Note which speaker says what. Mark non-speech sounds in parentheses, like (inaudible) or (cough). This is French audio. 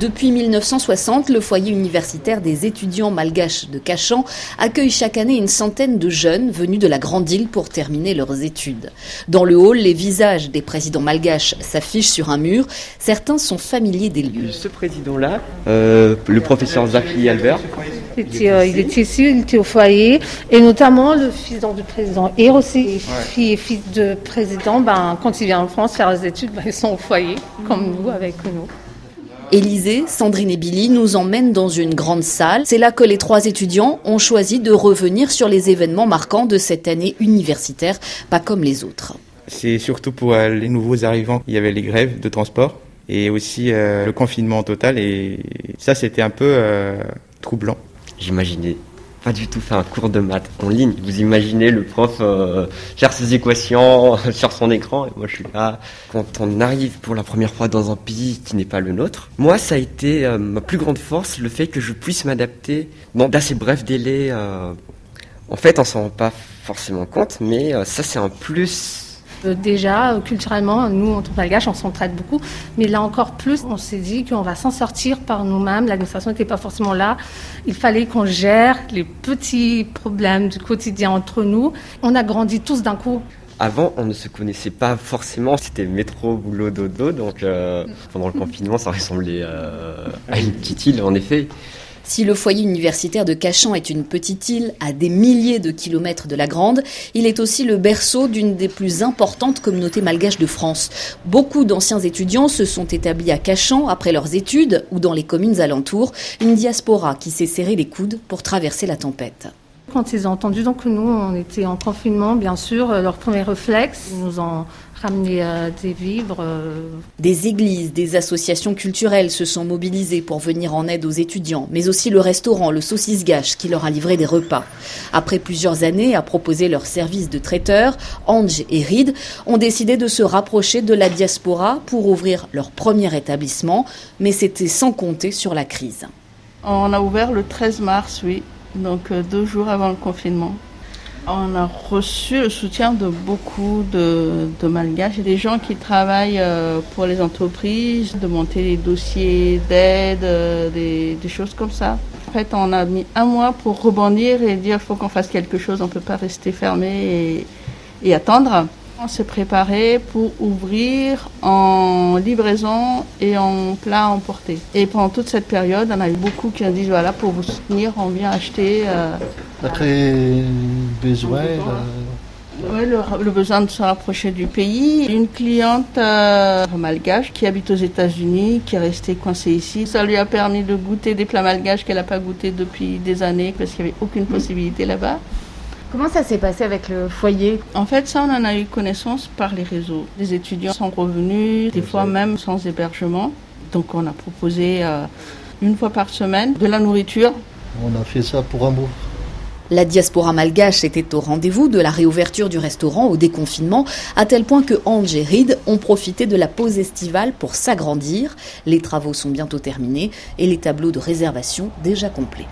Speaker 1: Depuis 1960, le foyer universitaire des étudiants malgaches de Cachan accueille chaque année une centaine de jeunes venus de la Grande Île pour terminer leurs études. Dans le hall, les visages des présidents malgaches s'affichent sur un mur. Certains sont familiers des lieux.
Speaker 2: Ce président-là, euh, le professeur Zaki Albert,
Speaker 3: il était, euh, il était ici, il était au foyer, et notamment le fils du président et aussi fille et fils de président, ben, quand il vient en France faire les études, ben, ils sont au foyer, comme nous, avec nous.
Speaker 1: Élisée, Sandrine et Billy nous emmènent dans une grande salle. C'est là que les trois étudiants ont choisi de revenir sur les événements marquants de cette année universitaire, pas comme les autres.
Speaker 4: C'est surtout pour euh, les nouveaux arrivants. Il y avait les grèves de transport et aussi euh, le confinement total et ça c'était un peu euh, troublant.
Speaker 2: J'imaginais pas du tout faire un cours de maths en ligne. Vous imaginez le prof euh, faire ses équations (laughs) sur son écran et moi je suis là. Quand on arrive pour la première fois dans un pays qui n'est pas le nôtre, moi ça a été euh, ma plus grande force, le fait que je puisse m'adapter dans d'assez brefs délais. Euh. En fait, on s'en rend pas forcément compte, mais ça c'est un plus
Speaker 3: euh, déjà, culturellement, nous, en que on s'entraide beaucoup. Mais là encore plus, on s'est dit qu'on va s'en sortir par nous-mêmes. L'administration n'était pas forcément là. Il fallait qu'on gère les petits problèmes du quotidien entre nous. On a grandi tous d'un coup.
Speaker 2: Avant, on ne se connaissait pas forcément. C'était métro, boulot, dodo. Donc, euh, pendant le confinement, ça ressemblait euh, à une petite île, en effet.
Speaker 1: Si le foyer universitaire de Cachan est une petite île à des milliers de kilomètres de la Grande, il est aussi le berceau d'une des plus importantes communautés malgaches de France. Beaucoup d'anciens étudiants se sont établis à Cachan après leurs études ou dans les communes alentours, une diaspora qui s'est serré les coudes pour traverser la tempête.
Speaker 3: Quand ils ont entendu donc que nous, on était en confinement, bien sûr, euh, leur premier réflexe, ils nous ont ramené euh, des vivres. Euh.
Speaker 1: Des églises, des associations culturelles se sont mobilisées pour venir en aide aux étudiants, mais aussi le restaurant, le Saucisse Gâche, qui leur a livré des repas. Après plusieurs années à proposer leur service de traiteur, Ange et Reed ont décidé de se rapprocher de la diaspora pour ouvrir leur premier établissement, mais c'était sans compter sur la crise.
Speaker 5: On a ouvert le 13 mars, oui donc euh, deux jours avant le confinement. On a reçu le soutien de beaucoup de, malgaches et des gens qui travaillent euh, pour les entreprises, de monter des dossiers d'aide, euh, des, choses comme ça. En fait, on a mis un mois pour rebondir et dire faut qu'on fasse quelque chose, on ne peut pas rester fermé et attendre. On s'est préparé pour ouvrir en livraison et en plat emporté. Et pendant toute cette période, on a eu beaucoup qui ont dit voilà, pour vous soutenir, on vient acheter. Euh,
Speaker 6: Après, besoin.
Speaker 5: Oui, le, besoin de se rapprocher du pays. Une cliente euh, malgache qui habite aux États-Unis, qui est restée coincée ici. Ça lui a permis de goûter des plats malgaches qu'elle n'a pas goûté depuis des années parce qu'il n'y avait aucune possibilité là-bas.
Speaker 1: Comment ça s'est passé avec le foyer?
Speaker 5: En fait, ça, on en a eu connaissance par les réseaux. Les étudiants sont revenus, des fois même sans hébergement. Donc, on a proposé euh, une fois par semaine de la nourriture.
Speaker 6: On a fait ça pour amour.
Speaker 1: La diaspora malgache était au rendez-vous de la réouverture du restaurant au déconfinement, à tel point que Ange et Reed ont profité de la pause estivale pour s'agrandir. Les travaux sont bientôt terminés et les tableaux de réservation déjà complets.